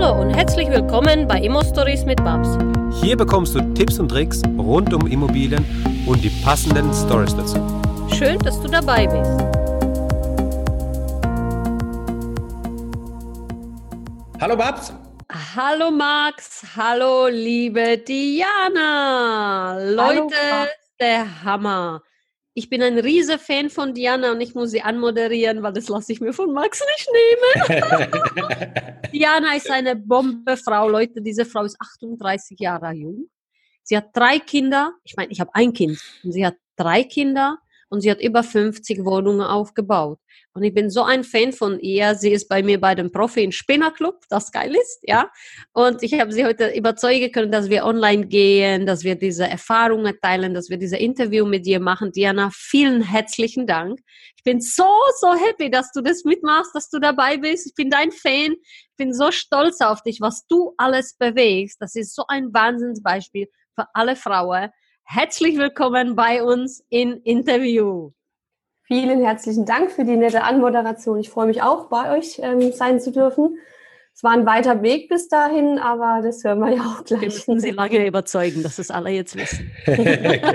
Hallo und herzlich willkommen bei Immo Stories mit Babs. Hier bekommst du Tipps und Tricks rund um Immobilien und die passenden Stories dazu. Schön, dass du dabei bist. Hallo Babs. Hallo Max, hallo liebe Diana. Leute, hallo, der Hammer. Ich bin ein riesiger Fan von Diana und ich muss sie anmoderieren, weil das lasse ich mir von Max nicht nehmen. Diana ist eine Bombefrau. Leute, diese Frau ist 38 Jahre jung. Sie hat drei Kinder. Ich meine, ich habe ein Kind. Und sie hat drei Kinder und sie hat über 50 Wohnungen aufgebaut. Und ich bin so ein Fan von ihr. Sie ist bei mir bei dem Profi im Spinnerclub, das geil ist, ja. Und ich habe sie heute überzeugen können, dass wir online gehen, dass wir diese Erfahrungen teilen, dass wir diese Interview mit dir machen. Diana, vielen herzlichen Dank. Ich bin so, so happy, dass du das mitmachst, dass du dabei bist. Ich bin dein Fan. Ich bin so stolz auf dich, was du alles bewegst. Das ist so ein Wahnsinnsbeispiel für alle Frauen. Herzlich willkommen bei uns in Interview. Vielen herzlichen Dank für die nette Anmoderation. Ich freue mich auch, bei euch ähm, sein zu dürfen. Es war ein weiter Weg bis dahin, aber das hören wir ja auch gleich. Wir müssen Sie lange überzeugen, dass es alle jetzt wissen.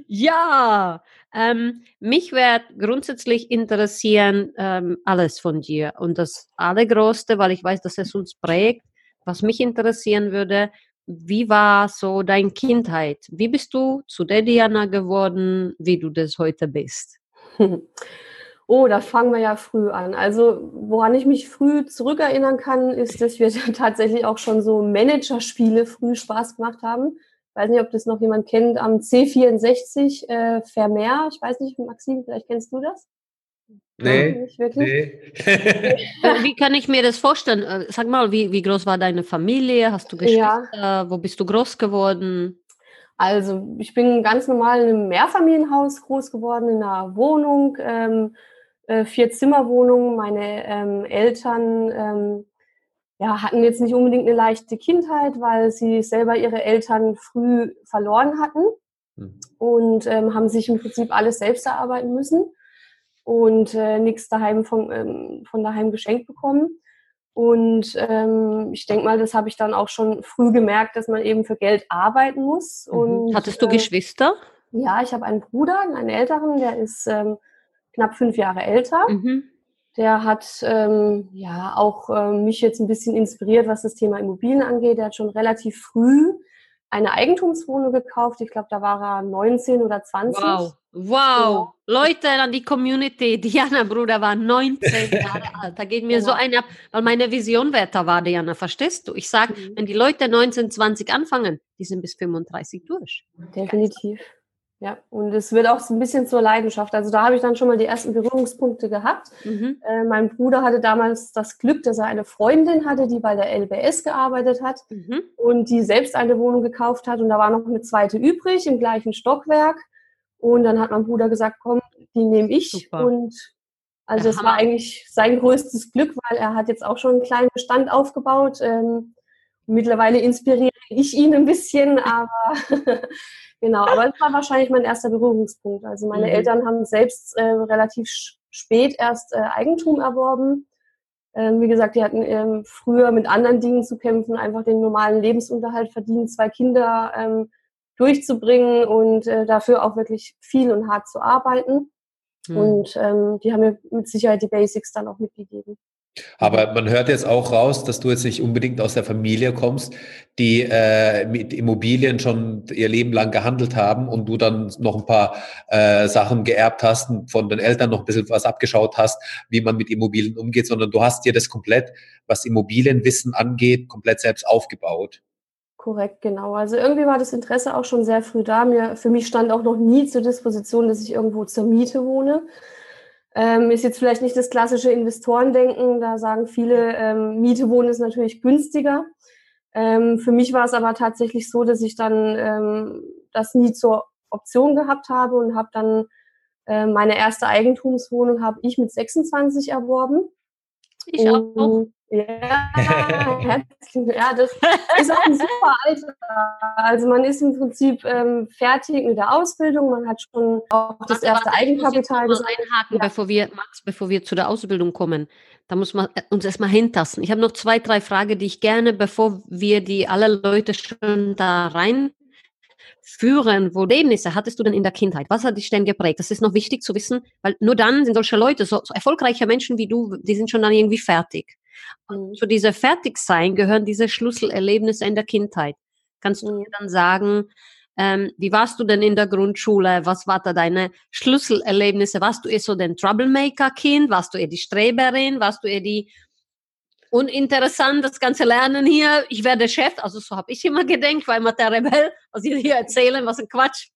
ja, ähm, mich wird grundsätzlich interessieren ähm, alles von dir. Und das Allergrößte, weil ich weiß, dass es uns prägt, was mich interessieren würde, wie war so deine Kindheit? Wie bist du zu der Diana geworden, wie du das heute bist? Oh, da fangen wir ja früh an. Also, woran ich mich früh zurückerinnern kann, ist, dass wir tatsächlich auch schon so Managerspiele früh Spaß gemacht haben. Ich weiß nicht, ob das noch jemand kennt, am C64 äh, Vermeer. Ich weiß nicht, Maxim, vielleicht kennst du das? Nee, nicht wirklich. Nee. Äh, wie kann ich mir das vorstellen? Äh, sag mal, wie, wie groß war deine Familie? Hast du Geschwister? Ja. Wo bist du groß geworden? Also, ich bin ganz normal in einem Mehrfamilienhaus groß geworden, in einer Wohnung, ähm, äh, vier Zimmerwohnung. Meine ähm, Eltern ähm, ja, hatten jetzt nicht unbedingt eine leichte Kindheit, weil sie selber ihre Eltern früh verloren hatten mhm. und ähm, haben sich im Prinzip alles selbst erarbeiten müssen und äh, nichts daheim von, ähm, von daheim geschenkt bekommen. Und ähm, ich denke mal, das habe ich dann auch schon früh gemerkt, dass man eben für Geld arbeiten muss. Mhm. Und, Hattest du äh, Geschwister? Ja, ich habe einen Bruder, einen älteren, der ist ähm, knapp fünf Jahre älter. Mhm. Der hat ähm, ja auch äh, mich jetzt ein bisschen inspiriert, was das Thema Immobilien angeht. Der hat schon relativ früh eine Eigentumswohnung gekauft. Ich glaube, da war er 19 oder 20. Wow, wow. So. Leute an die Community. Diana Bruder war 19 Jahre alt. Da geht mir ja. so ein ab, weil meine Vision weiter war, Diana, verstehst du? Ich sage, mhm. wenn die Leute 19, 20 anfangen, die sind bis 35 durch. Definitiv. Ja, und es wird auch so ein bisschen zur Leidenschaft. Also da habe ich dann schon mal die ersten Berührungspunkte gehabt. Mhm. Äh, mein Bruder hatte damals das Glück, dass er eine Freundin hatte, die bei der LBS gearbeitet hat mhm. und die selbst eine Wohnung gekauft hat. Und da war noch eine zweite übrig im gleichen Stockwerk. Und dann hat mein Bruder gesagt, komm, die nehme ich. Super. Und also das war eigentlich sein größtes Glück, weil er hat jetzt auch schon einen kleinen Bestand aufgebaut. Ähm, mittlerweile inspiriere ich ihn ein bisschen, aber Genau, aber es war wahrscheinlich mein erster Berührungspunkt. Also meine mhm. Eltern haben selbst äh, relativ spät erst äh, Eigentum erworben. Ähm, wie gesagt, die hatten ähm, früher mit anderen Dingen zu kämpfen, einfach den normalen Lebensunterhalt verdienen, zwei Kinder ähm, durchzubringen und äh, dafür auch wirklich viel und hart zu arbeiten. Mhm. Und ähm, die haben mir mit Sicherheit die Basics dann auch mitgegeben. Aber man hört jetzt auch raus, dass du jetzt nicht unbedingt aus der Familie kommst, die äh, mit Immobilien schon ihr Leben lang gehandelt haben und du dann noch ein paar äh, Sachen geerbt hast und von den Eltern noch ein bisschen was abgeschaut hast, wie man mit Immobilien umgeht, sondern du hast dir das komplett, was Immobilienwissen angeht, komplett selbst aufgebaut. Korrekt, genau. Also irgendwie war das Interesse auch schon sehr früh da. Mir, für mich stand auch noch nie zur Disposition, dass ich irgendwo zur Miete wohne. Ähm, ist jetzt vielleicht nicht das klassische Investorendenken. Da sagen viele, ähm, Miete wohnen ist natürlich günstiger. Ähm, für mich war es aber tatsächlich so, dass ich dann ähm, das nie zur Option gehabt habe und habe dann äh, meine erste Eigentumswohnung habe ich mit 26 erworben. Ich auch. Ja, ja, das ist auch ein super Alter. Also man ist im Prinzip ähm, fertig mit der Ausbildung, man hat schon auch das warte, erste warte, Eigenkapital. Ich muss einhaken, ja. bevor wir, Max, bevor wir zu der Ausbildung kommen. Da muss man äh, uns erstmal hintasten. Ich habe noch zwei, drei Fragen, die ich gerne, bevor wir die alle Leute schon da rein führen, wo Erlebnisse hattest du denn in der Kindheit? Was hat dich denn geprägt? Das ist noch wichtig zu wissen, weil nur dann sind solche Leute, so, so erfolgreiche Menschen wie du, die sind schon dann irgendwie fertig. Und mhm. zu dieser Fertigsein gehören diese Schlüsselerlebnisse in der Kindheit. Kannst du mir dann sagen, ähm, wie warst du denn in der Grundschule? Was war da deine Schlüsselerlebnisse? Warst du eher so den Troublemaker-Kind? Warst du eher die Streberin? Warst du eher die uninteressant, das ganze Lernen hier? Ich werde Chef, also so habe ich immer gedacht, weil immer der Rebell, was ich hier erzählen, was ein Quatsch.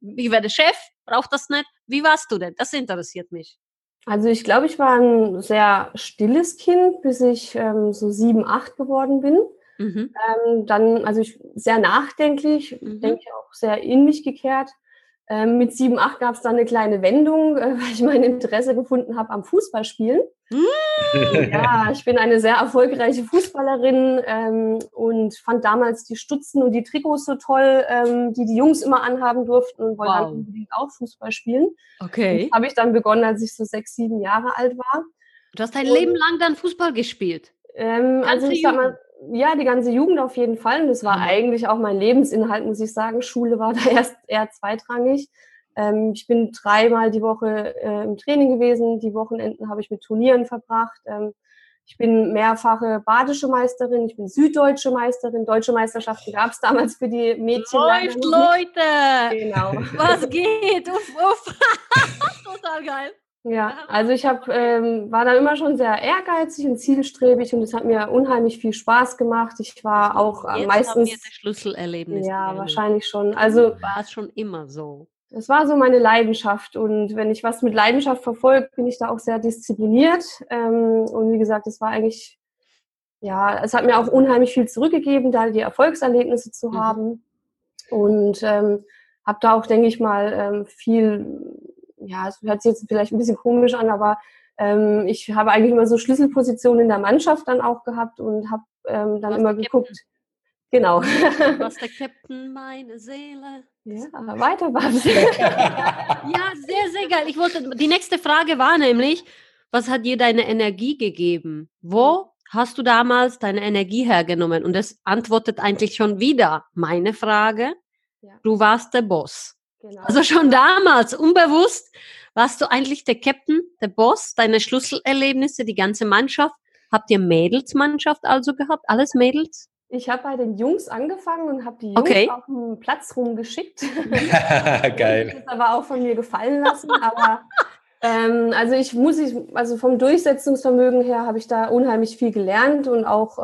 Ich werde Chef, braucht das nicht. Wie warst du denn? Das interessiert mich. Also ich glaube, ich war ein sehr stilles Kind, bis ich ähm, so sieben, acht geworden bin. Mhm. Ähm, dann, also ich sehr nachdenklich, mhm. denke auch sehr in mich gekehrt. Ähm, mit sieben, acht gab es dann eine kleine Wendung, äh, weil ich mein Interesse gefunden habe am Fußballspielen. Mm. Ja, ich bin eine sehr erfolgreiche Fußballerin ähm, und fand damals die Stutzen und die Trikots so toll, ähm, die die Jungs immer anhaben durften und wollte wow. dann unbedingt auch Fußball spielen. Okay. Habe ich dann begonnen, als ich so sechs, sieben Jahre alt war. Du hast dein und, Leben lang dann Fußball gespielt? Ähm, also ich sag mal, ja, die ganze Jugend auf jeden Fall. Und das war mhm. eigentlich auch mein Lebensinhalt, muss ich sagen. Schule war da erst eher zweitrangig. Ähm, ich bin dreimal die Woche äh, im Training gewesen. Die Wochenenden habe ich mit Turnieren verbracht. Ähm, ich bin mehrfache badische Meisterin, ich bin süddeutsche Meisterin. Deutsche Meisterschaften gab es damals für die Mädchen. Läuft, Leute! Genau. Was geht? Uff, uff. Total geil. Ja, also ich hab, ähm, war dann immer schon sehr ehrgeizig und zielstrebig und es hat mir unheimlich viel Spaß gemacht. Ich war auch Jetzt meistens. Haben wir das Schlüsselerlebnis. Ja, gelernt. wahrscheinlich schon. Also war es schon immer so. Es war so meine Leidenschaft und wenn ich was mit Leidenschaft verfolge, bin ich da auch sehr diszipliniert. Ähm, und wie gesagt, es war eigentlich, ja, es hat mir auch unheimlich viel zurückgegeben, da die Erfolgserlebnisse zu mhm. haben und ähm, habe da auch, denke ich mal, ähm, viel ja, es hört sich jetzt vielleicht ein bisschen komisch an, aber ähm, ich habe eigentlich immer so Schlüsselpositionen in der Mannschaft dann auch gehabt und habe ähm, dann immer geguckt. Genau. Was der Captain, meine Seele. Ja, weiter was. ja, sehr, sehr geil. Ich wollte, die nächste Frage war nämlich, was hat dir deine Energie gegeben? Wo hast du damals deine Energie hergenommen? Und das antwortet eigentlich schon wieder meine Frage. Ja. Du warst der Boss. Genau. Also schon damals, unbewusst, warst du eigentlich der Captain, der Boss, deine Schlüsselerlebnisse, die ganze Mannschaft. Habt ihr Mädelsmannschaft also gehabt? Alles Mädels? Ich habe bei den Jungs angefangen und habe die Jungs okay. auf den Platz rumgeschickt. Geil. Das aber auch von mir gefallen lassen. Aber ähm, also ich muss, ich, also vom Durchsetzungsvermögen her habe ich da unheimlich viel gelernt und auch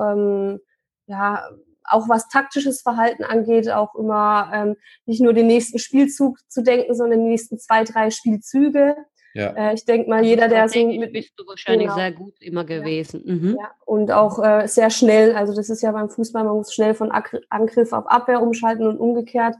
ja, auch was taktisches Verhalten angeht, auch immer ähm, nicht nur den nächsten Spielzug zu denken, sondern die nächsten zwei, drei Spielzüge. Ja. Äh, ich denke mal, also jeder, der so mit bist du wahrscheinlich genau. sehr gut immer gewesen. Ja. Mhm. ja. Und auch äh, sehr schnell. Also das ist ja beim Fußball, man muss schnell von Angriff auf Abwehr umschalten und umgekehrt.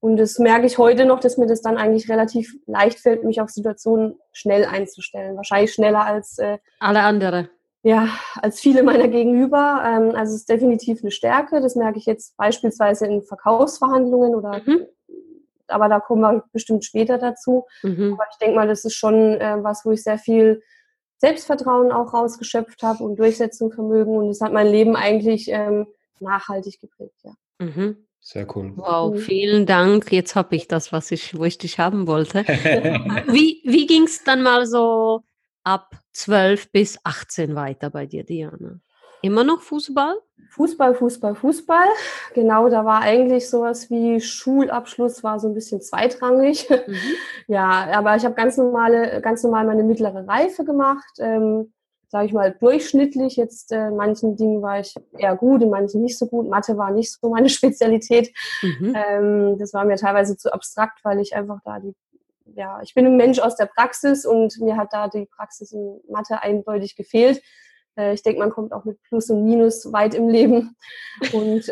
Und das merke ich heute noch, dass mir das dann eigentlich relativ leicht fällt, mich auf Situationen schnell einzustellen. Wahrscheinlich schneller als äh, alle andere ja, als viele meiner Gegenüber. Ähm, also es ist definitiv eine Stärke. Das merke ich jetzt beispielsweise in Verkaufsverhandlungen oder mhm. Aber da kommen wir bestimmt später dazu. Mhm. Aber ich denke mal, das ist schon äh, was, wo ich sehr viel Selbstvertrauen auch rausgeschöpft habe und Durchsetzungsvermögen und es hat mein Leben eigentlich ähm, nachhaltig geprägt, ja. Mhm. Sehr cool. Wow, mhm. vielen Dank. Jetzt habe ich das, was ich, wo ich dich haben wollte. wie wie ging es dann mal so ab 12 bis 18 weiter bei dir, Diana? Immer noch Fußball? Fußball, Fußball, Fußball. Genau, da war eigentlich sowas wie Schulabschluss war so ein bisschen zweitrangig. Mhm. Ja, aber ich habe ganz normale, ganz normal meine mittlere Reife gemacht. Ähm, sage ich mal, durchschnittlich. Jetzt äh, in manchen Dingen war ich eher gut, in manchen nicht so gut. Mathe war nicht so meine Spezialität. Mhm. Ähm, das war mir teilweise zu abstrakt, weil ich einfach da die ja, ich bin ein Mensch aus der Praxis und mir hat da die Praxis in Mathe eindeutig gefehlt. Äh, ich denke, man kommt auch mit Plus und Minus weit im Leben. Und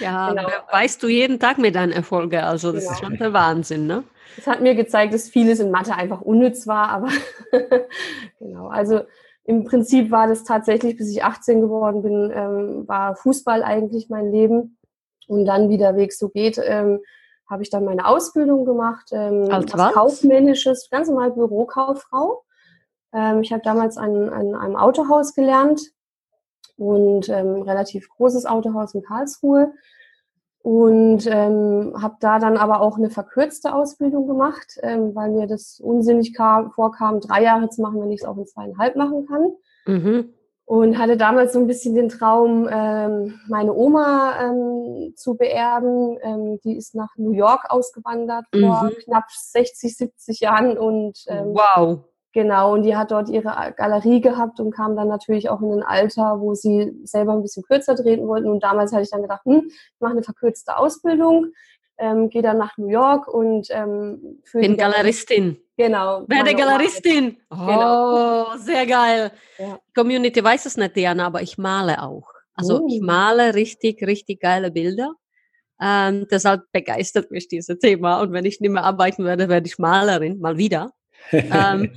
ja, genau. weißt du jeden Tag mit deinen Erfolgen. Also das genau. ist schon der Wahnsinn, ne? Es hat mir gezeigt, dass vieles in Mathe einfach unnütz war, aber genau. Also im Prinzip war das tatsächlich, bis ich 18 geworden bin, ähm, war Fußball eigentlich mein Leben. Und dann, wie der Weg so geht, ähm, habe ich dann meine Ausbildung gemacht ähm, als, als kaufmännisches, ganz normal Bürokauffrau. Ähm, ich habe damals an, an einem Autohaus gelernt und ähm, relativ großes Autohaus in Karlsruhe und ähm, habe da dann aber auch eine verkürzte Ausbildung gemacht, ähm, weil mir das unsinnig kam, vorkam, drei Jahre zu machen, wenn ich es auch in zweieinhalb machen kann. Mhm. Und hatte damals so ein bisschen den Traum, ähm, meine Oma ähm, zu beerben. Ähm, die ist nach New York ausgewandert mhm. vor knapp 60, 70 Jahren und ähm, wow. Genau, und die hat dort ihre Galerie gehabt und kam dann natürlich auch in ein Alter, wo sie selber ein bisschen kürzer treten wollten. Und damals hatte ich dann gedacht, hm, ich mache eine verkürzte Ausbildung, ähm, gehe dann nach New York und ähm, für bin Galeristin. Genau. Werde Galeristin. Genau. Oh, genau. sehr geil. Ja. Community weiß es nicht, Diana, aber ich male auch. Also oh. ich male richtig, richtig geile Bilder. Ähm, deshalb begeistert mich dieses Thema. Und wenn ich nicht mehr arbeiten werde, werde ich Malerin, mal wieder. Ähm,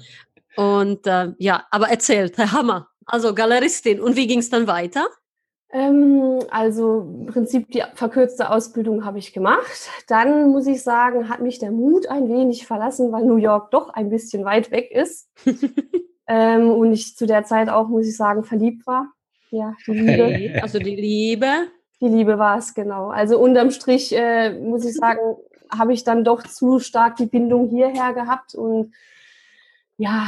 und äh, ja, aber erzählt, Herr Hammer, also Galeristin. Und wie ging es dann weiter? Ähm, also im Prinzip die verkürzte Ausbildung habe ich gemacht. Dann muss ich sagen, hat mich der Mut ein wenig verlassen, weil New York doch ein bisschen weit weg ist. ähm, und ich zu der Zeit auch, muss ich sagen, verliebt war. Ja, die Liebe. Also die Liebe. Die Liebe war es, genau. Also unterm Strich äh, muss ich sagen, habe ich dann doch zu stark die Bindung hierher gehabt und ja,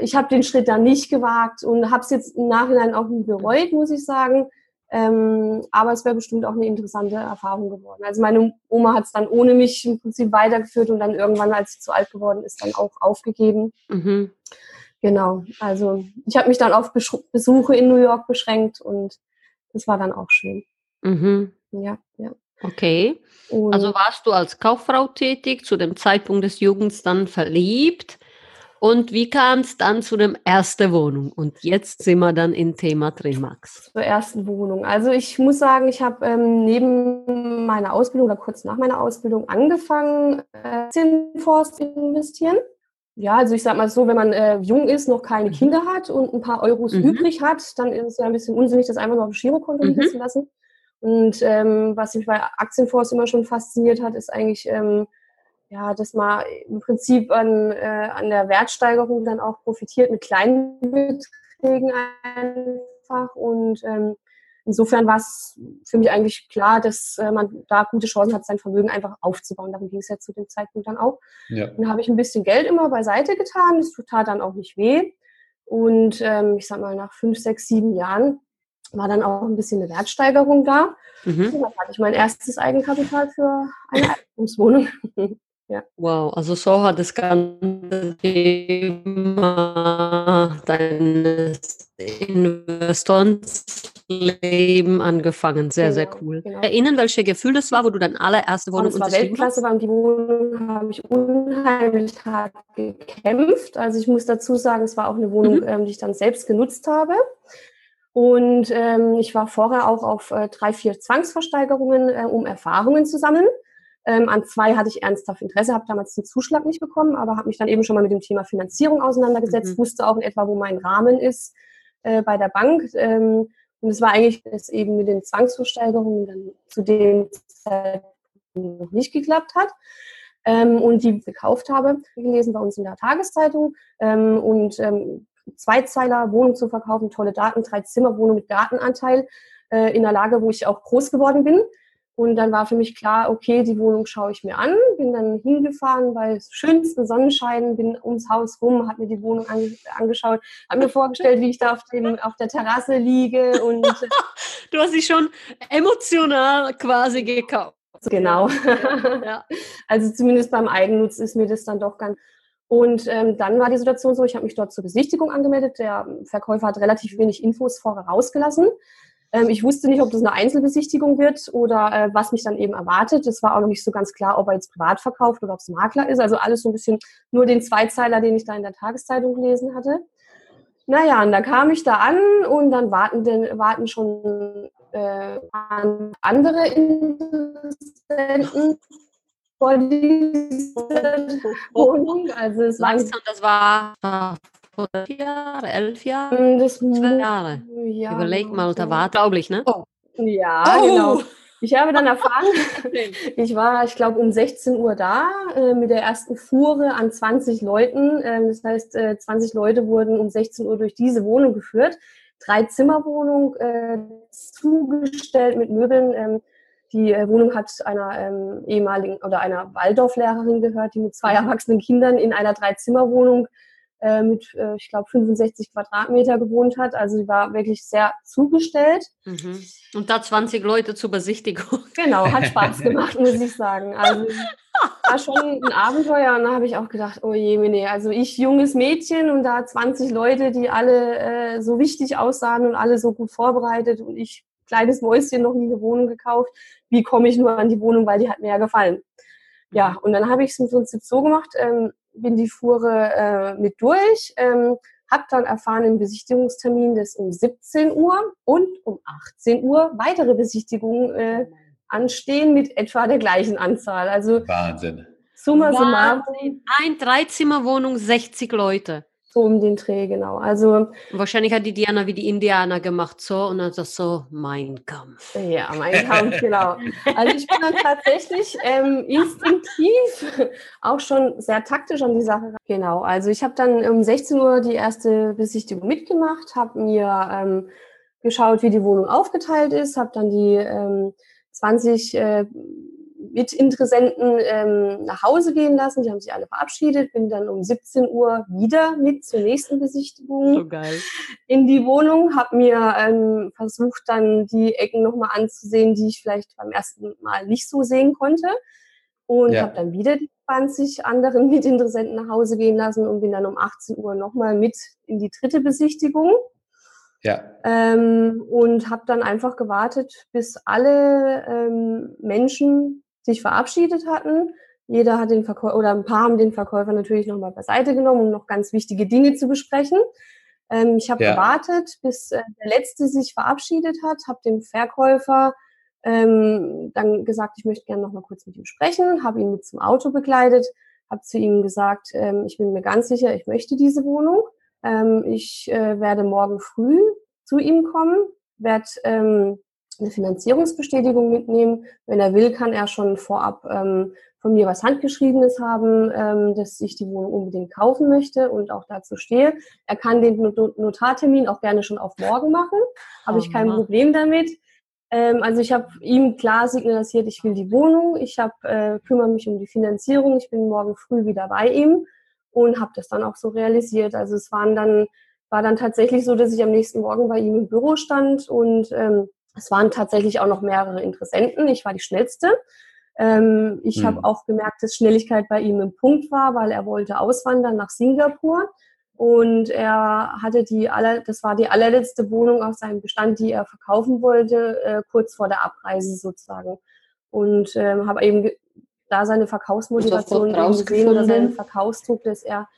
ich habe den Schritt dann nicht gewagt und habe es jetzt im Nachhinein auch nie bereut, muss ich sagen. Ähm, aber es wäre bestimmt auch eine interessante Erfahrung geworden. Also meine Oma hat es dann ohne mich im Prinzip weitergeführt und dann irgendwann, als sie zu alt geworden ist, dann auch aufgegeben. Mhm. Genau. Also ich habe mich dann auf Besuche in New York beschränkt und das war dann auch schön. Mhm. Ja, ja. Okay. Und also warst du als Kauffrau tätig, zu dem Zeitpunkt des Jugens dann verliebt. Und wie kam es dann zu der ersten Wohnung? Und jetzt sind wir dann im Thema drin, Max. Zur ersten Wohnung. Also ich muss sagen, ich habe ähm, neben meiner Ausbildung oder kurz nach meiner Ausbildung angefangen, äh, in Forst investieren. Ja, also ich sag mal so, wenn man äh, jung ist, noch keine mhm. Kinder hat und ein paar Euros mhm. übrig hat, dann ist es ja ein bisschen unsinnig, das einfach nur auf dem Girokonto liegen mhm. zu lassen. Und ähm, was mich bei Aktienfonds immer schon fasziniert hat, ist eigentlich, ähm, ja, dass man im Prinzip an, äh, an der Wertsteigerung dann auch profitiert mit kleinen Beträgen einfach. Und ähm, insofern war es für mich eigentlich klar, dass äh, man da gute Chancen hat, sein Vermögen einfach aufzubauen. Darum ging es ja zu dem Zeitpunkt dann auch. Ja. Dann habe ich ein bisschen Geld immer beiseite getan. Das tat dann auch nicht weh. Und ähm, ich sag mal, nach fünf, sechs, sieben Jahren war dann auch ein bisschen eine Wertsteigerung da. Mhm. Und dann hatte ich mein erstes Eigenkapital für eine Eigentumswohnung. ja. Wow, also so hat das ganze Thema deines Investorenleben angefangen. Sehr, genau, sehr cool. Genau. Erinnern, welche Gefühl das war, wo du deine allererste Wohnung Das war Weltklasse, weil die Wohnung habe ich unheimlich hart gekämpft. Also ich muss dazu sagen, es war auch eine Wohnung, mhm. ähm, die ich dann selbst genutzt habe. Und ähm, ich war vorher auch auf äh, drei, vier Zwangsversteigerungen, äh, um Erfahrungen zu sammeln. Ähm, an zwei hatte ich ernsthaft Interesse, habe damals den Zuschlag nicht bekommen, aber habe mich dann eben schon mal mit dem Thema Finanzierung auseinandergesetzt, mhm. wusste auch in etwa, wo mein Rahmen ist äh, bei der Bank. Ähm, und es war eigentlich dass eben mit den Zwangsversteigerungen dann zu dem Zeitpunkt noch nicht geklappt hat. Ähm, und die gekauft habe, gelesen bei uns in der Tageszeitung. Ähm, und ähm, Zweizeiler Wohnung zu verkaufen, tolle Daten, drei Zimmer Wohnung mit Gartenanteil äh, in der Lage, wo ich auch groß geworden bin. Und dann war für mich klar, okay, die Wohnung schaue ich mir an, bin dann hingefahren bei schönsten Sonnenschein, bin ums Haus rum, habe mir die Wohnung ange angeschaut, habe mir vorgestellt, wie ich da auf, dem, auf der Terrasse liege und du hast sie schon emotional quasi gekauft. Genau. Ja. Also zumindest beim Eigennutz ist mir das dann doch ganz und ähm, dann war die Situation so, ich habe mich dort zur Besichtigung angemeldet. Der Verkäufer hat relativ wenig Infos vorher rausgelassen. Ich wusste nicht, ob das eine Einzelbesichtigung wird oder äh, was mich dann eben erwartet. Es war auch noch nicht so ganz klar, ob er jetzt privat verkauft oder ob es Makler ist. Also alles so ein bisschen nur den Zweizeiler, den ich da in der Tageszeitung gelesen hatte. Naja, und da kam ich da an und dann warten, denn, warten schon äh, andere Interessenten vor dieser Wohnung. Also es war das war zwölf Jahre, elf Jahre, hm, das zwölf Jahre. Ja, Überleg mal, da war glaublich, ne? Oh. Ja, oh. genau. Ich habe dann erfahren, ich war, ich glaube, um 16 Uhr da äh, mit der ersten Fuhre an 20 Leuten. Ähm, das heißt, äh, 20 Leute wurden um 16 Uhr durch diese Wohnung geführt. Drei Zimmerwohnung äh, zugestellt mit Möbeln. Ähm, die äh, Wohnung hat einer ähm, ehemaligen oder einer Waldorflehrerin gehört, die mit zwei erwachsenen Kindern in einer Dreizimmerwohnung äh, mit, äh, ich glaube, 65 Quadratmeter gewohnt hat. Also sie war wirklich sehr zugestellt. Mhm. Und da 20 Leute zur Besichtigung. Genau, hat Spaß gemacht, muss ich sagen. Also war schon ein Abenteuer und da habe ich auch gedacht, oh je, nee, also ich junges Mädchen und da 20 Leute, die alle äh, so wichtig aussahen und alle so gut vorbereitet und ich kleines Mäuschen noch nie eine Wohnung gekauft. Wie komme ich nur an die Wohnung, weil die hat mir ja gefallen. Ja, mhm. und dann habe ich es im Prinzip so gemacht, ähm, bin die Fuhre äh, mit durch, ähm, habe dann erfahren im Besichtigungstermin, dass um 17 Uhr und um 18 Uhr weitere Besichtigungen äh, anstehen mit etwa der gleichen Anzahl. Also Wahnsinn. Summa summarum. Ein Dreizimmerwohnung, 60 Leute. So um den Dreh, genau. Also wahrscheinlich hat die Diana wie die Indianer gemacht, so und dann das so mein Kampf. Ja, mein Kampf, genau. Also ich bin dann tatsächlich ähm, instinktiv auch schon sehr taktisch an die Sache. Genau. Also ich habe dann um 16 Uhr die erste Besichtigung mitgemacht, habe mir ähm, geschaut, wie die Wohnung aufgeteilt ist, habe dann die ähm, 20 äh, Mitinteressenten ähm, nach Hause gehen lassen. Die haben sich alle verabschiedet. Bin dann um 17 Uhr wieder mit zur nächsten Besichtigung so geil. in die Wohnung. Habe mir ähm, versucht, dann die Ecken nochmal anzusehen, die ich vielleicht beim ersten Mal nicht so sehen konnte. Und ja. habe dann wieder die 20 anderen Mitinteressenten nach Hause gehen lassen und bin dann um 18 Uhr nochmal mit in die dritte Besichtigung. Ja. Ähm, und habe dann einfach gewartet, bis alle ähm, Menschen sich verabschiedet hatten. Jeder hat den Verkäufer oder ein paar haben den Verkäufer natürlich nochmal beiseite genommen, um noch ganz wichtige Dinge zu besprechen. Ähm, ich habe ja. gewartet, bis äh, der Letzte sich verabschiedet hat, habe dem Verkäufer ähm, dann gesagt, ich möchte gerne noch mal kurz mit ihm sprechen, habe ihn mit zum Auto begleitet, habe zu ihm gesagt, ähm, ich bin mir ganz sicher, ich möchte diese Wohnung. Ähm, ich äh, werde morgen früh zu ihm kommen, werde ähm, eine Finanzierungsbestätigung mitnehmen. Wenn er will, kann er schon vorab ähm, von mir was Handgeschriebenes haben, ähm, dass ich die Wohnung unbedingt kaufen möchte und auch dazu stehe. Er kann den Notartermin auch gerne schon auf morgen machen. Habe ich kein Problem damit. Ähm, also ich habe ihm klar signalisiert, ich will die Wohnung. Ich habe äh, kümmere mich um die Finanzierung. Ich bin morgen früh wieder bei ihm und habe das dann auch so realisiert. Also es waren dann war dann tatsächlich so, dass ich am nächsten Morgen bei ihm im Büro stand und ähm, es waren tatsächlich auch noch mehrere Interessenten. Ich war die schnellste. Ähm, ich mhm. habe auch gemerkt, dass Schnelligkeit bei ihm im Punkt war, weil er wollte auswandern nach Singapur. Und er hatte die aller, das war die allerletzte Wohnung aus seinem Bestand, die er verkaufen wollte, äh, kurz vor der Abreise sozusagen. Und ähm, habe eben da seine Verkaufsmotivation gesehen oder seinen Verkaufsdruck, dass er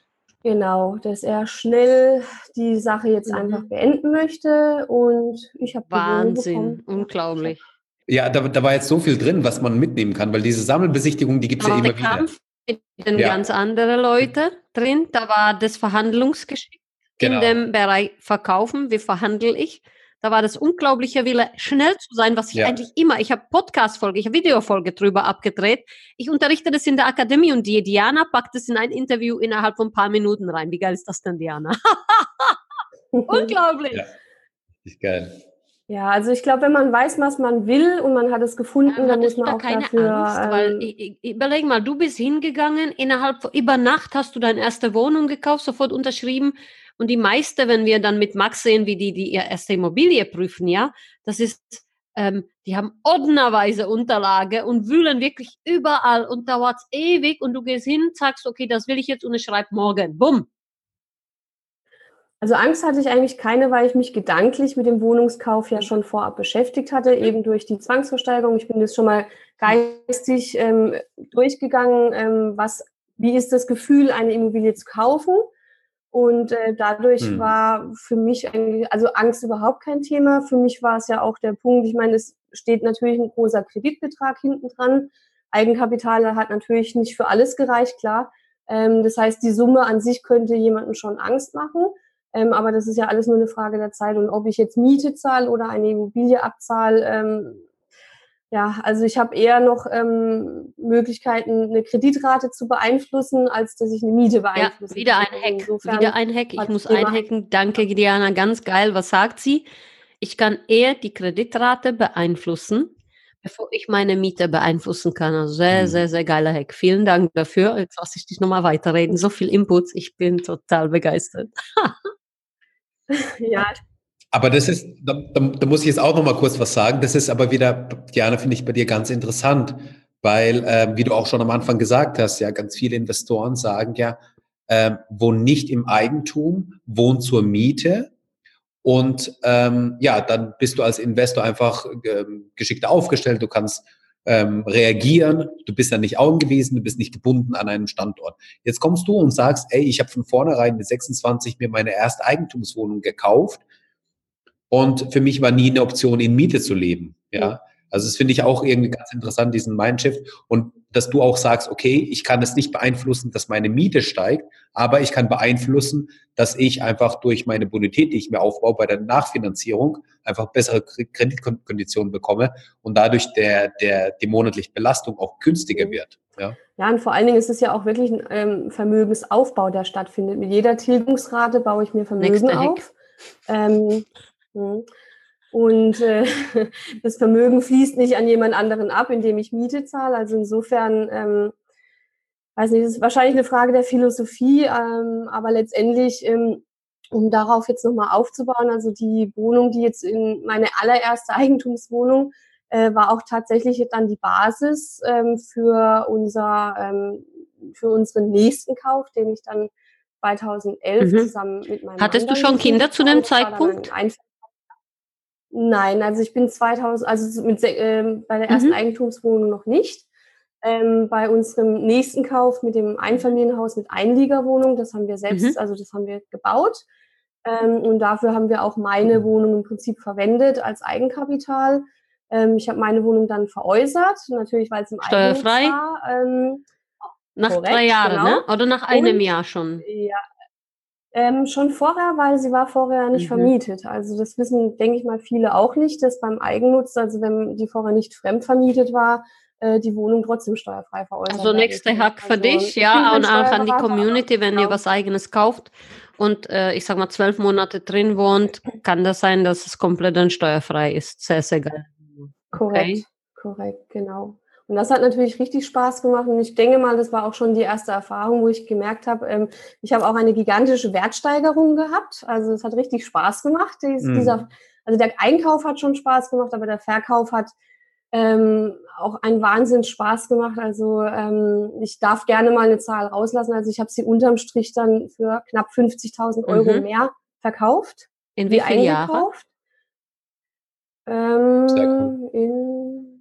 Genau, dass er schnell die Sache jetzt mhm. einfach beenden möchte und ich habe Wahnsinn, unglaublich. Ja, da, da war jetzt so viel drin, was man mitnehmen kann, weil diese Sammelbesichtigung, die gibt es ja immer Kampf wieder. Mit ja. ganz andere Leute drin. Da war das Verhandlungsgeschick genau. in dem Bereich Verkaufen. Wie verhandle ich? Da war das unglaubliche Wille, schnell zu sein, was ich ja. eigentlich immer, ich habe Podcast-Folge, ich habe Videofolge drüber abgedreht. Ich unterrichte das in der Akademie und die Diana packt es in ein Interview innerhalb von ein paar Minuten rein. Wie geil ist das denn, Diana? Unglaublich. Ja, ist geil. Ja, also ich glaube, wenn man weiß, was man will und man hat es gefunden, dann, dann muss man auch keine dafür, Angst, ähm, weil ich, ich, überleg mal, du bist hingegangen, innerhalb über Nacht hast du deine erste Wohnung gekauft, sofort unterschrieben und die meiste, wenn wir dann mit Max sehen, wie die, die ihre erste Immobilie prüfen, ja, das ist, ähm, die haben ordnerweise Unterlage und wühlen wirklich überall und dauert ewig und du gehst hin, sagst, okay, das will ich jetzt und ich schreibe morgen. Bumm. Also Angst hatte ich eigentlich keine, weil ich mich gedanklich mit dem Wohnungskauf ja schon vorab beschäftigt hatte, eben durch die Zwangsversteigerung. Ich bin das schon mal geistig ähm, durchgegangen, ähm, was, wie ist das Gefühl, eine Immobilie zu kaufen? Und äh, dadurch hm. war für mich eigentlich, also Angst überhaupt kein Thema. Für mich war es ja auch der Punkt, ich meine, es steht natürlich ein großer Kreditbetrag hinten dran. Eigenkapital hat natürlich nicht für alles gereicht, klar. Ähm, das heißt, die Summe an sich könnte jemandem schon Angst machen. Ähm, aber das ist ja alles nur eine Frage der Zeit. Und ob ich jetzt Miete zahle oder eine Immobilie abzahle, ähm, ja, also ich habe eher noch ähm, Möglichkeiten, eine Kreditrate zu beeinflussen, als dass ich eine Miete beeinflusse. Ja, wieder ein Hack. Insofern wieder ein Hack. Ich muss einhacken. Danke, Diana. Ganz geil. Was sagt sie? Ich kann eher die Kreditrate beeinflussen, bevor ich meine Miete beeinflussen kann. Also sehr, mhm. sehr, sehr geiler Hack. Vielen Dank dafür. Jetzt lasse ich dich nochmal weiterreden. So viel Inputs. Ich bin total begeistert. ja, aber das ist, da, da, da, muss ich jetzt auch noch mal kurz was sagen. Das ist aber wieder, Diana, finde ich bei dir ganz interessant, weil, äh, wie du auch schon am Anfang gesagt hast, ja, ganz viele Investoren sagen ja, äh, wohnen nicht im Eigentum, wohnen zur Miete. Und ähm, ja, dann bist du als Investor einfach äh, geschickter aufgestellt. Du kannst ähm, reagieren. Du bist dann nicht angewiesen, du bist nicht gebunden an einem Standort. Jetzt kommst du und sagst, ey, ich habe von vornherein mit 26 mir meine erste Eigentumswohnung gekauft und für mich war nie eine Option, in Miete zu leben. Ja. Also das finde ich auch irgendwie ganz interessant, diesen Mindshift. Und dass du auch sagst, okay, ich kann es nicht beeinflussen, dass meine Miete steigt, aber ich kann beeinflussen, dass ich einfach durch meine Bonität, die ich mir aufbaue bei der Nachfinanzierung, einfach bessere Kreditkonditionen bekomme und dadurch der, der, die monatliche Belastung auch günstiger wird. Ja. ja, und vor allen Dingen ist es ja auch wirklich ein ähm, Vermögensaufbau, der stattfindet. Mit jeder Tilgungsrate baue ich mir Vermögen auf. Ähm, Mhm. Und äh, das Vermögen fließt nicht an jemand anderen ab, indem ich Miete zahle. Also insofern, ähm, weiß nicht, das ist wahrscheinlich eine Frage der Philosophie, ähm, aber letztendlich, ähm, um darauf jetzt nochmal aufzubauen, also die Wohnung, die jetzt in meine allererste Eigentumswohnung, äh, war auch tatsächlich dann die Basis ähm, für unser, ähm, für unseren nächsten Kauf, den ich dann 2011 mhm. zusammen mit meinem Hattest du schon Kinder zu dem Zeitpunkt? Nein, also ich bin 2000, also mit, äh, bei der ersten mhm. Eigentumswohnung noch nicht. Ähm, bei unserem nächsten Kauf mit dem Einfamilienhaus mit Einliegerwohnung, das haben wir selbst, mhm. also das haben wir gebaut. Ähm, und dafür haben wir auch meine Wohnung im Prinzip verwendet als Eigenkapital. Ähm, ich habe meine Wohnung dann veräußert, natürlich, weil es im Steuerfrei war. Ähm, nach korrekt, drei Jahren, ne? genau. ne? Oder nach einem und, Jahr schon? Ja, ähm, schon vorher, weil sie war vorher nicht mhm. vermietet. Also das wissen, denke ich mal, viele auch nicht, dass beim Eigennutz, also wenn die vorher nicht fremdvermietet war, äh, die Wohnung trotzdem steuerfrei veräußert Also nächster Hack für also, dich, ja, und auch an die Community, wenn genau. ihr was eigenes kauft und äh, ich sag mal zwölf Monate drin wohnt, kann das sein, dass es komplett dann steuerfrei ist. Sehr, sehr geil. Korrekt, okay. korrekt, genau. Und das hat natürlich richtig Spaß gemacht. Und ich denke mal, das war auch schon die erste Erfahrung, wo ich gemerkt habe, ähm, ich habe auch eine gigantische Wertsteigerung gehabt. Also es hat richtig Spaß gemacht. Dies, mhm. dieser, also der Einkauf hat schon Spaß gemacht, aber der Verkauf hat ähm, auch einen Wahnsinn Spaß gemacht. Also ähm, ich darf gerne mal eine Zahl rauslassen. Also ich habe sie unterm Strich dann für knapp 50.000 Euro mhm. mehr verkauft. In wie vielen Jahren? Ähm, in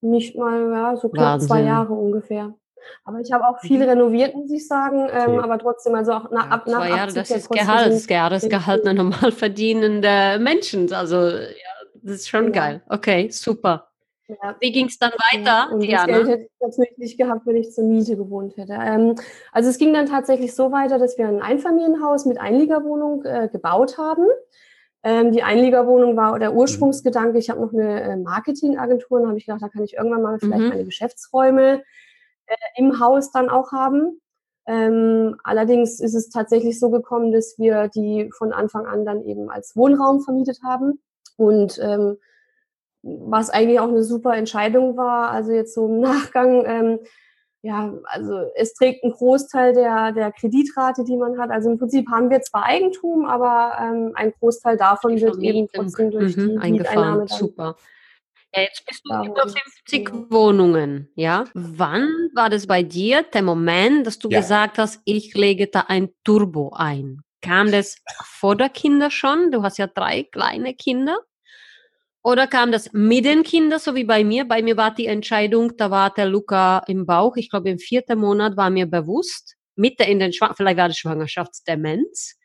nicht mal, ja, so knapp zwei Jahre ungefähr. Aber ich habe auch viel mhm. renoviert, muss ich sagen. Ähm, aber trotzdem, also auch nach, ab, nach zwei Jahre, das ist Gehalt, das Jahresgehalt einer normal verdienende Menschen. Also ja, das ist schon ja. geil. Okay, super. Ja. Wie ging es dann weiter? Und das Geld hätte ich natürlich nicht gehabt, wenn ich zur Miete gewohnt hätte. Ähm, also es ging dann tatsächlich so weiter, dass wir ein Einfamilienhaus mit Einliegerwohnung äh, gebaut haben. Ähm, die Einliegerwohnung war der Ursprungsgedanke. Ich habe noch eine äh, Marketingagentur und habe ich gedacht, da kann ich irgendwann mal vielleicht mhm. meine Geschäftsräume äh, im Haus dann auch haben. Ähm, allerdings ist es tatsächlich so gekommen, dass wir die von Anfang an dann eben als Wohnraum vermietet haben. Und ähm, was eigentlich auch eine super Entscheidung war, also jetzt so im Nachgang, ähm, ja, also es trägt einen Großteil der, der Kreditrate, die man hat. Also im Prinzip haben wir zwar Eigentum, aber ähm, ein Großteil davon wird eben trotzdem durch mhm, die eingefahren. Super. Ja, jetzt bist du über 50 ja. Wohnungen, ja? Wann war das bei dir der Moment, dass du ja. gesagt hast, ich lege da ein Turbo ein? Kam das vor der Kinder schon? Du hast ja drei kleine Kinder. Oder kam das mit den Kindern, so wie bei mir? Bei mir war die Entscheidung, da war der Luca im Bauch. Ich glaube, im vierten Monat war mir bewusst, Mitte in den Schwangerschaft, vielleicht war das Schwangerschaftsdemenz.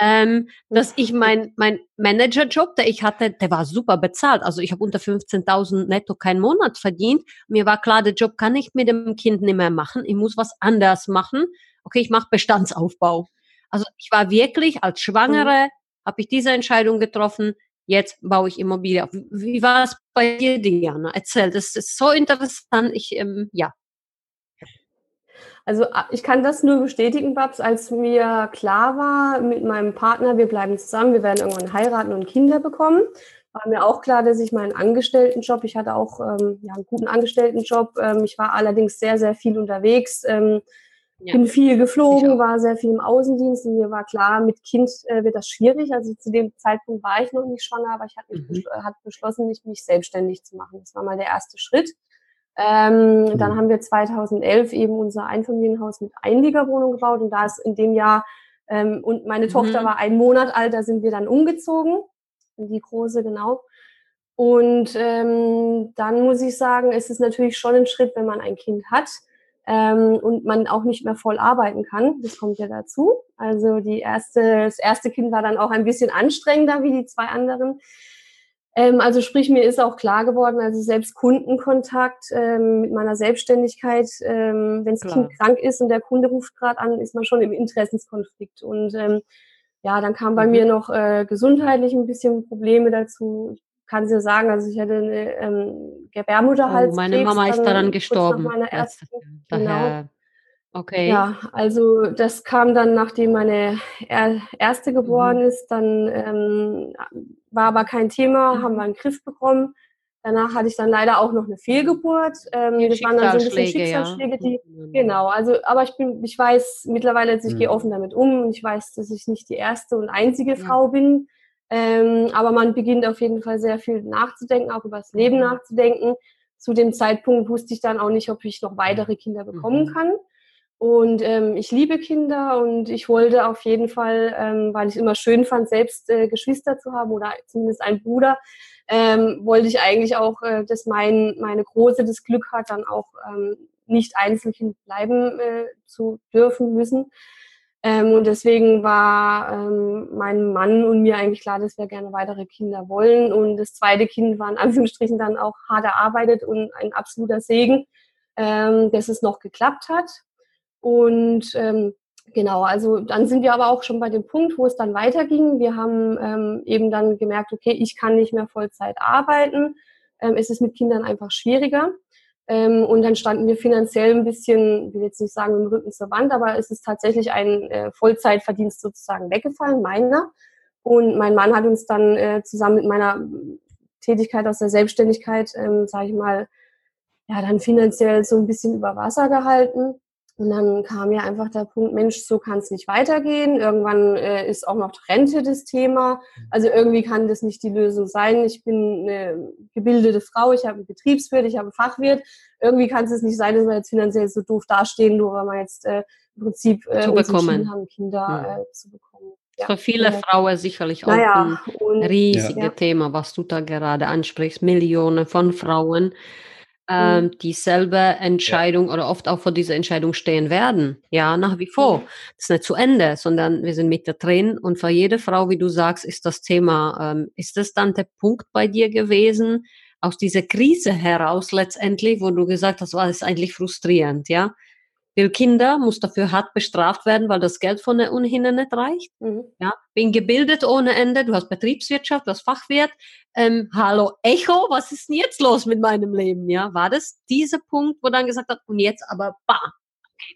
ähm, dass ich mein, mein Managerjob, der ich hatte, der war super bezahlt. Also ich habe unter 15.000 netto keinen Monat verdient. Mir war klar, der Job kann ich mit dem Kind nicht mehr machen. Ich muss was anders machen. Okay, ich mache Bestandsaufbau. Also ich war wirklich als Schwangere, mhm. habe ich diese Entscheidung getroffen, jetzt baue ich Immobilie auf. Wie war es bei dir, Diana? Erzähl, das ist so interessant. Ich, ähm, ja. Also ich kann das nur bestätigen, Babs, als mir klar war mit meinem Partner, wir bleiben zusammen, wir werden irgendwann heiraten und Kinder bekommen, war mir auch klar, dass ich meinen Angestelltenjob, ich hatte auch ähm, ja, einen guten Angestelltenjob, ähm, ich war allerdings sehr, sehr viel unterwegs, ähm, ja. bin viel geflogen, war sehr viel im Außendienst und mir war klar, mit Kind äh, wird das schwierig. Also zu dem Zeitpunkt war ich noch nicht schwanger, aber ich hatte mhm. beschl hat beschlossen, mich, mich selbstständig zu machen. Das war mal der erste Schritt. Ähm, mhm. Dann haben wir 2011 eben unser Einfamilienhaus mit Einliegerwohnung gebaut und da ist in dem Jahr ähm, und meine mhm. Tochter war ein Monat alt, da sind wir dann umgezogen, die große genau. Und ähm, dann muss ich sagen, es ist natürlich schon ein Schritt, wenn man ein Kind hat, ähm, und man auch nicht mehr voll arbeiten kann. Das kommt ja dazu. Also die erste, das erste Kind war dann auch ein bisschen anstrengender wie die zwei anderen. Ähm, also sprich, mir ist auch klar geworden, also selbst Kundenkontakt ähm, mit meiner Selbstständigkeit, ähm, wenn das Kind krank ist und der Kunde ruft gerade an, ist man schon im Interessenskonflikt. Und ähm, ja, dann kam bei mhm. mir noch äh, gesundheitlich ein bisschen Probleme dazu. Ich kann sie sagen, also ich hatte eine ähm, Gebärmutterhalskrebs. Oh, meine Mama ist daran gestorben. Meiner ersten, genau. Okay. Ja, also das kam dann, nachdem meine erste geboren mhm. ist, dann ähm, war aber kein Thema, mhm. haben wir einen Griff bekommen. Danach hatte ich dann leider auch noch eine Fehlgeburt. Ähm, das waren dann so ein bisschen Schicksalsschläge, ja. die, genau, also, aber ich bin, ich weiß mittlerweile, ich mhm. gehe offen damit um. Ich weiß, dass ich nicht die erste und einzige ja. Frau bin. Ähm, aber man beginnt auf jeden Fall sehr viel nachzudenken, auch über das Leben mhm. nachzudenken. Zu dem Zeitpunkt wusste ich dann auch nicht, ob ich noch weitere Kinder bekommen mhm. kann. Und ähm, ich liebe Kinder und ich wollte auf jeden Fall, ähm, weil ich es immer schön fand, selbst äh, Geschwister zu haben oder zumindest einen Bruder, ähm, wollte ich eigentlich auch, äh, dass mein, meine Große das Glück hat, dann auch ähm, nicht Einzelkind bleiben äh, zu dürfen müssen. Ähm, und deswegen war ähm, mein Mann und mir eigentlich klar, dass wir gerne weitere Kinder wollen. Und das zweite Kind war in Anführungsstrichen dann auch hart erarbeitet und ein absoluter Segen, ähm, dass es noch geklappt hat. Und ähm, genau, also dann sind wir aber auch schon bei dem Punkt, wo es dann weiterging. Wir haben ähm, eben dann gemerkt, okay, ich kann nicht mehr Vollzeit arbeiten. Ähm, es ist mit Kindern einfach schwieriger. Ähm, und dann standen wir finanziell ein bisschen, ich will jetzt nicht sagen im Rücken zur Wand, aber es ist tatsächlich ein äh, Vollzeitverdienst sozusagen weggefallen, meiner. Und mein Mann hat uns dann äh, zusammen mit meiner Tätigkeit aus der Selbstständigkeit, ähm, sage ich mal, ja, dann finanziell so ein bisschen über Wasser gehalten. Und dann kam ja einfach der Punkt, Mensch, so kann es nicht weitergehen. Irgendwann äh, ist auch noch Rente das Thema. Also irgendwie kann das nicht die Lösung sein. Ich bin eine gebildete Frau, ich habe einen Betriebswirt, ich habe einen Fachwirt. Irgendwie kann es nicht sein, dass wir jetzt finanziell so doof dastehen, nur weil wir jetzt äh, im Prinzip äh, zu bekommen. haben, Kinder ja. äh, zu bekommen. Ja. Für viele Frauen sicherlich auch naja, ein riesiges ja. Thema, was du da gerade ansprichst. Millionen von Frauen ähm, mhm. dieselbe Entscheidung ja. oder oft auch vor dieser Entscheidung stehen werden. Ja, nach wie vor. Mhm. Das ist nicht zu Ende, sondern wir sind mit drin und für jede Frau, wie du sagst, ist das Thema, ähm, ist das dann der Punkt bei dir gewesen, aus dieser Krise heraus letztendlich, wo du gesagt hast, war es eigentlich frustrierend, ja? Will Kinder, muss dafür hart bestraft werden, weil das Geld von der Uni nicht reicht. Mhm. Ja, bin gebildet ohne Ende, du hast Betriebswirtschaft, du hast Fachwirt. Ähm, hallo Echo, was ist denn jetzt los mit meinem Leben? Ja, war das dieser Punkt, wo dann gesagt hat, und jetzt aber bam.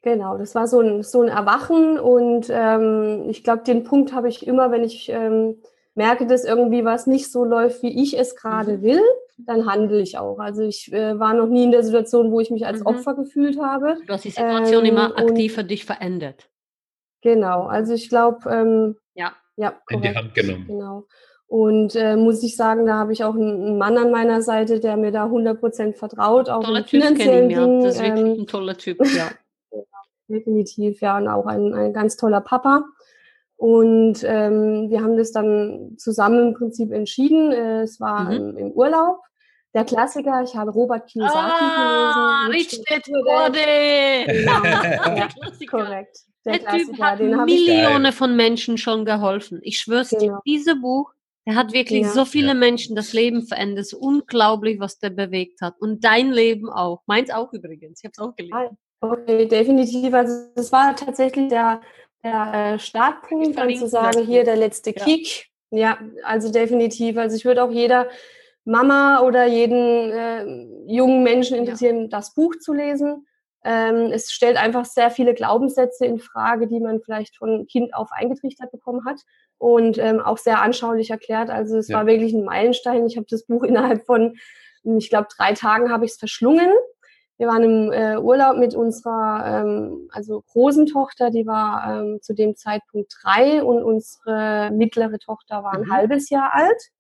Genau, das war so ein, so ein Erwachen und ähm, ich glaube, den Punkt habe ich immer, wenn ich ähm, merke, dass irgendwie was nicht so läuft, wie ich es gerade mhm. will, dann handle ich auch. Also ich äh, war noch nie in der Situation, wo ich mich als mhm. Opfer gefühlt habe. Du hast die Situation ähm, immer aktiv für dich verändert. Genau, also ich glaube, ähm, ja, ja in die Hand genommen. Genau. Und äh, muss ich sagen, da habe ich auch einen Mann an meiner Seite, der mir da 100% vertraut, auch toller Typ, finanziellen ihn, ja. Das ist wirklich ähm, ein toller Typ, ja. definitiv, ja, und auch ein, ein ganz toller Papa. Und ähm, wir haben das dann zusammen im Prinzip entschieden. Äh, es war mhm. im, im, Urlaub. Der Klassiker, ich habe Robert Kiyosaki ah, gelesen. Rich Dad Poor Dad. Ja, korrekt. Der, der Typ hat Millionen von Menschen schon geholfen. Ich schwör's genau. dir, dieses Buch, der hat wirklich ja. so viele Menschen das Leben verändert. Es ist unglaublich, was der bewegt hat. Und dein Leben auch. Meins auch übrigens. Ich habe es auch gelesen. Okay, definitiv. Also das war tatsächlich der, der äh, Startpunkt, dann zu sagen, hier der letzte Kick. Ja, also definitiv. Also ich würde auch jeder Mama oder jeden äh, jungen Menschen interessieren, ja. das Buch zu lesen. Ähm, es stellt einfach sehr viele Glaubenssätze in Frage, die man vielleicht von Kind auf eingetrichtert bekommen hat und ähm, auch sehr anschaulich erklärt. Also es ja. war wirklich ein Meilenstein. Ich habe das Buch innerhalb von, ich glaube, drei Tagen habe ich es verschlungen. Wir waren im äh, Urlaub mit unserer ähm, also großen Tochter, die war ähm, zu dem Zeitpunkt drei und unsere mittlere Tochter war ein mhm. halbes Jahr alt.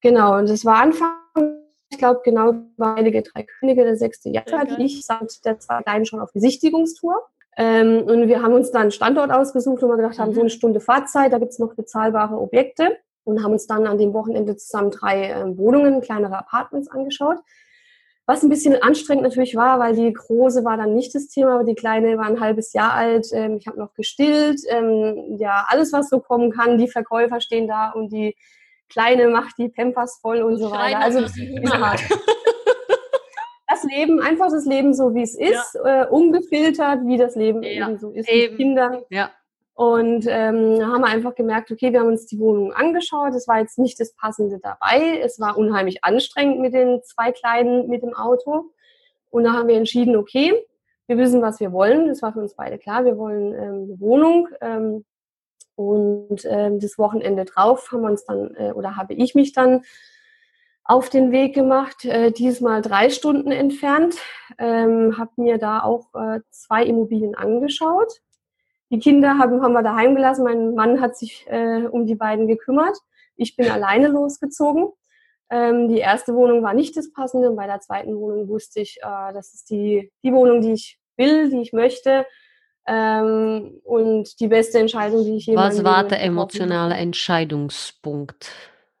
Genau, und das war Anfang, ich glaube, genau Heilige Drei Könige, der sechste Jahr, okay. ich samt der zwei Kleinen schon auf Besichtigungstour. Ähm, und wir haben uns dann einen Standort ausgesucht, wo wir gedacht haben, mhm. so eine Stunde Fahrzeit, da gibt es noch bezahlbare Objekte und haben uns dann an dem Wochenende zusammen drei äh, Wohnungen, kleinere Apartments angeschaut. Was ein bisschen anstrengend natürlich war, weil die große war dann nicht das Thema, aber die kleine war ein halbes Jahr alt. Ähm, ich habe noch gestillt. Ähm, ja, alles, was so kommen kann. Die Verkäufer stehen da und die Kleine macht die Pampers voll und so weiter. Also das Leben, einfach das Leben so, wie es ist, ja. äh, ungefiltert, wie das Leben ja. eben so ist eben. mit Kindern. Ja. Und ähm, haben wir einfach gemerkt, okay, wir haben uns die Wohnung angeschaut. Es war jetzt nicht das Passende dabei. Es war unheimlich anstrengend mit den zwei Kleinen mit dem Auto. Und da haben wir entschieden, okay, wir wissen, was wir wollen. Das war für uns beide klar. Wir wollen ähm, eine Wohnung. Ähm, und ähm, das Wochenende drauf haben wir uns dann, äh, oder habe ich mich dann auf den Weg gemacht, äh, diesmal drei Stunden entfernt, ähm, habe mir da auch äh, zwei Immobilien angeschaut die Kinder haben, haben wir daheim gelassen. Mein Mann hat sich äh, um die beiden gekümmert. Ich bin alleine losgezogen. Ähm, die erste Wohnung war nicht das Passende. Und bei der zweiten Wohnung wusste ich, äh, das ist die, die Wohnung, die ich will, die ich möchte. Ähm, und die beste Entscheidung, die ich jemals Was war der emotionale Entscheidungspunkt?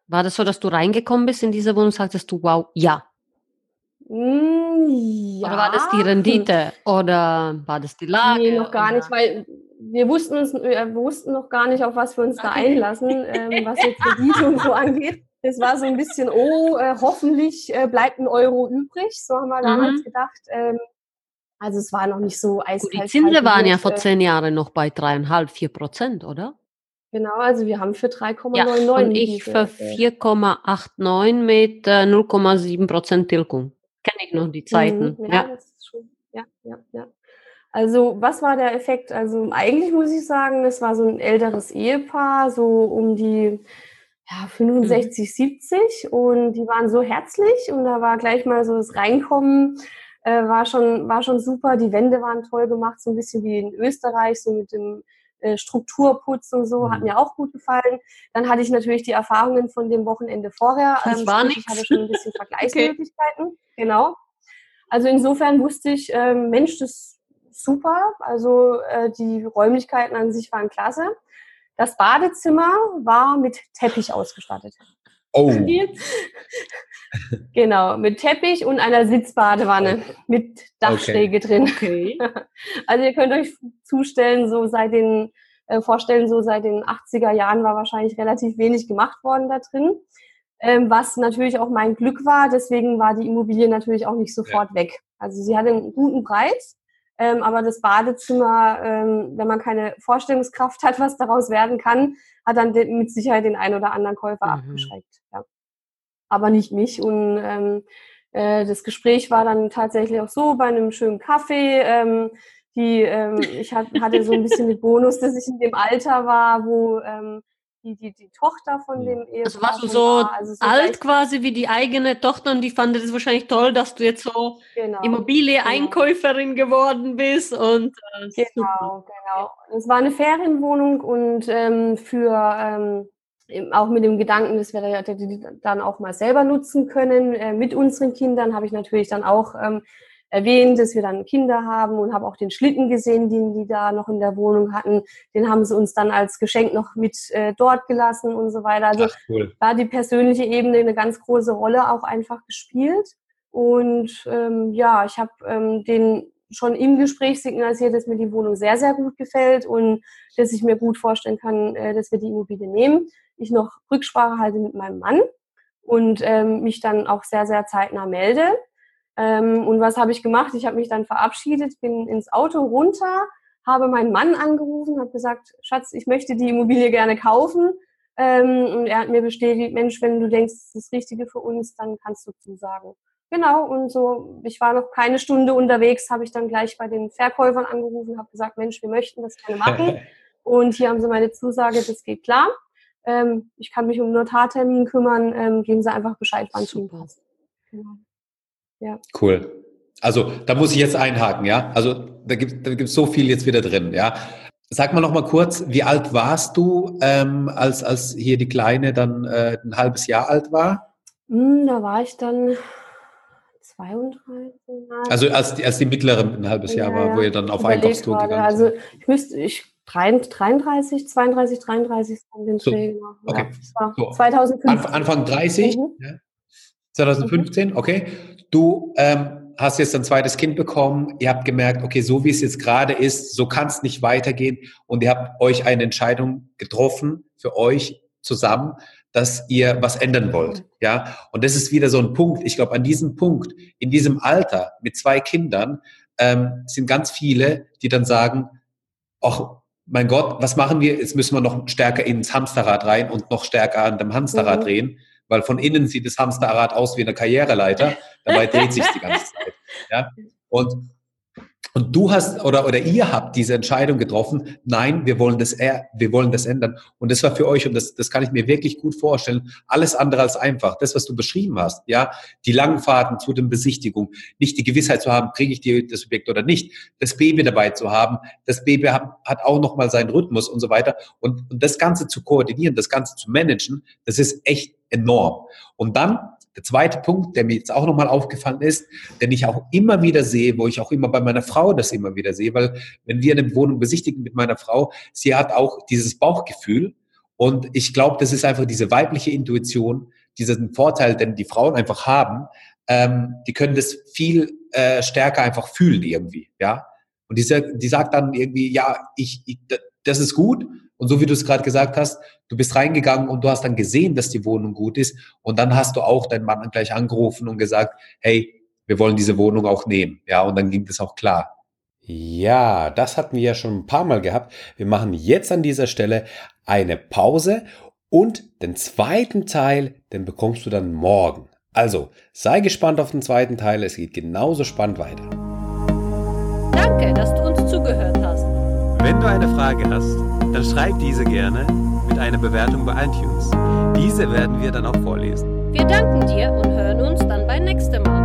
War das so, dass du reingekommen bist in diese Wohnung und sagtest du, wow, ja? Mm, ja. Oder war das die Rendite? Oder war das die Lage? Nee, noch gar oder? nicht, weil wir wussten, uns, wir wussten noch gar nicht, auf was wir uns da einlassen, ähm, was jetzt Kredite und so angeht. Es war so ein bisschen, oh, äh, hoffentlich äh, bleibt ein Euro übrig. So haben wir damals mhm. gedacht. Ähm, also es war noch nicht so eiskalt. die Zinsen waren ja vor zehn Jahren noch bei dreieinhalb, vier Prozent, oder? Genau, also wir haben für 3,99. Ja, und ich für 4,89 mit äh, 0,7 Prozent Tilgung. Kenne ich noch die Zeiten. Mhm, ja, ja. Das ist schon, ja, ja, ja. Also was war der Effekt? Also eigentlich muss ich sagen, es war so ein älteres Ehepaar, so um die ja, 65, mhm. 70 und die waren so herzlich und da war gleich mal so das Reinkommen, äh, war, schon, war schon super. Die Wände waren toll gemacht, so ein bisschen wie in Österreich, so mit dem äh, Strukturputz und so, hat mhm. mir auch gut gefallen. Dann hatte ich natürlich die Erfahrungen von dem Wochenende vorher. Das ähm, war nichts. Ich hatte schon ein bisschen Vergleichsmöglichkeiten. Okay. Genau. Also insofern wusste ich, ähm, Mensch, das super. Also äh, die Räumlichkeiten an sich waren klasse. Das Badezimmer war mit Teppich ausgestattet. Oh. genau, mit Teppich und einer Sitzbadewanne okay. mit Dachschräge okay. drin. Okay. Also ihr könnt euch zustellen, so seit den äh, vorstellen, so seit den 80er Jahren war wahrscheinlich relativ wenig gemacht worden da drin. Ähm, was natürlich auch mein Glück war, deswegen war die Immobilie natürlich auch nicht sofort ja. weg. Also sie hatte einen guten Preis, ähm, aber das Badezimmer, ähm, wenn man keine Vorstellungskraft hat, was daraus werden kann, hat dann mit Sicherheit den einen oder anderen Käufer mhm. abgeschreckt. Ja. Aber nicht mich. Und ähm, äh, das Gespräch war dann tatsächlich auch so bei einem schönen Kaffee. Ähm, die, ähm, ich hatte so ein bisschen den Bonus, dass ich in dem Alter war, wo ähm, die, die, die Tochter von dem Ehepaar. Also warst du so, war. Also so alt quasi wie die eigene Tochter und die fand es wahrscheinlich toll, dass du jetzt so genau, Immobilie-Einkäuferin genau. geworden bist. Und, äh, genau, super. genau. Es war eine Ferienwohnung und ähm, für ähm, auch mit dem Gedanken, dass wir die dann auch mal selber nutzen können äh, mit unseren Kindern, habe ich natürlich dann auch ähm, erwähnt, dass wir dann Kinder haben und habe auch den Schlitten gesehen, den die da noch in der Wohnung hatten. Den haben sie uns dann als Geschenk noch mit äh, dort gelassen und so weiter. Also cool. da die persönliche Ebene eine ganz große Rolle auch einfach gespielt. Und ähm, ja, ich habe ähm, den schon im Gespräch signalisiert, dass mir die Wohnung sehr, sehr gut gefällt und dass ich mir gut vorstellen kann, äh, dass wir die Immobilie nehmen. Ich noch Rücksprache halte mit meinem Mann und ähm, mich dann auch sehr, sehr zeitnah melde. Ähm, und was habe ich gemacht? Ich habe mich dann verabschiedet, bin ins Auto runter, habe meinen Mann angerufen, habe gesagt, Schatz, ich möchte die Immobilie gerne kaufen. Ähm, und er hat mir bestätigt, Mensch, wenn du denkst, das ist das Richtige für uns, dann kannst du zusagen. Genau, und so, ich war noch keine Stunde unterwegs, habe ich dann gleich bei den Verkäufern angerufen, habe gesagt, Mensch, wir möchten das gerne machen. und hier haben sie meine Zusage, das geht klar. Ähm, ich kann mich um Notartermin kümmern, ähm, geben sie einfach Bescheid, wann es passt. Genau. Ja. Cool. Also da muss ich jetzt einhaken, ja. Also da gibt da gibt's so viel jetzt wieder drin, ja. Sag mal noch mal kurz, wie alt warst du, ähm, als als hier die Kleine dann äh, ein halbes Jahr alt war? Hm, da war ich dann 32. Also als die, als die mittlere ein halbes Jahr ja, war, wo ihr dann auf Einkaufstour gegangen seid. Also ich müsste, ich 33, 32, 33 an den so, Dreh Okay. Ja, so. 2015. Anfang, Anfang 30? Mhm. Ja. 2015, mhm. okay. Du ähm, hast jetzt ein zweites Kind bekommen, ihr habt gemerkt, okay, so wie es jetzt gerade ist, so kann es nicht weitergehen und ihr habt euch eine Entscheidung getroffen für euch zusammen, dass ihr was ändern wollt, ja. Und das ist wieder so ein Punkt. Ich glaube, an diesem Punkt, in diesem Alter mit zwei Kindern, ähm, sind ganz viele, die dann sagen, ach, mein Gott, was machen wir? Jetzt müssen wir noch stärker ins Hamsterrad rein und noch stärker an dem Hamsterrad mhm. drehen weil von innen sieht das Hamsterrad aus wie eine Karriereleiter, dabei dreht sich die ganze Zeit. Ja? Und, und du hast oder, oder ihr habt diese Entscheidung getroffen, nein, wir wollen das, wir wollen das ändern. Und das war für euch, und das, das kann ich mir wirklich gut vorstellen, alles andere als einfach. Das, was du beschrieben hast, ja, die langen Fahrten zu den Besichtigungen, nicht die Gewissheit zu haben, kriege ich die, das Objekt oder nicht, das Baby dabei zu haben, das Baby hat, hat auch nochmal seinen Rhythmus und so weiter. Und, und das Ganze zu koordinieren, das Ganze zu managen, das ist echt enorm. Und dann der zweite Punkt, der mir jetzt auch nochmal aufgefallen ist, den ich auch immer wieder sehe, wo ich auch immer bei meiner Frau das immer wieder sehe, weil wenn wir eine Wohnung besichtigen mit meiner Frau, sie hat auch dieses Bauchgefühl und ich glaube, das ist einfach diese weibliche Intuition, diesen Vorteil, den die Frauen einfach haben, ähm, die können das viel äh, stärker einfach fühlen irgendwie, ja. Und die, die sagt dann irgendwie, ja, ich, ich das ist gut und so wie du es gerade gesagt hast, du bist reingegangen und du hast dann gesehen, dass die Wohnung gut ist. Und dann hast du auch deinen Mann gleich angerufen und gesagt, hey, wir wollen diese Wohnung auch nehmen. Ja, und dann ging das auch klar. Ja, das hatten wir ja schon ein paar Mal gehabt. Wir machen jetzt an dieser Stelle eine Pause und den zweiten Teil, den bekommst du dann morgen. Also, sei gespannt auf den zweiten Teil, es geht genauso spannend weiter. Danke, dass du uns zugehört hast. Wenn du eine Frage hast, dann schreib diese gerne mit einer Bewertung bei iTunes. Diese werden wir dann auch vorlesen. Wir danken dir und hören uns dann beim nächsten Mal.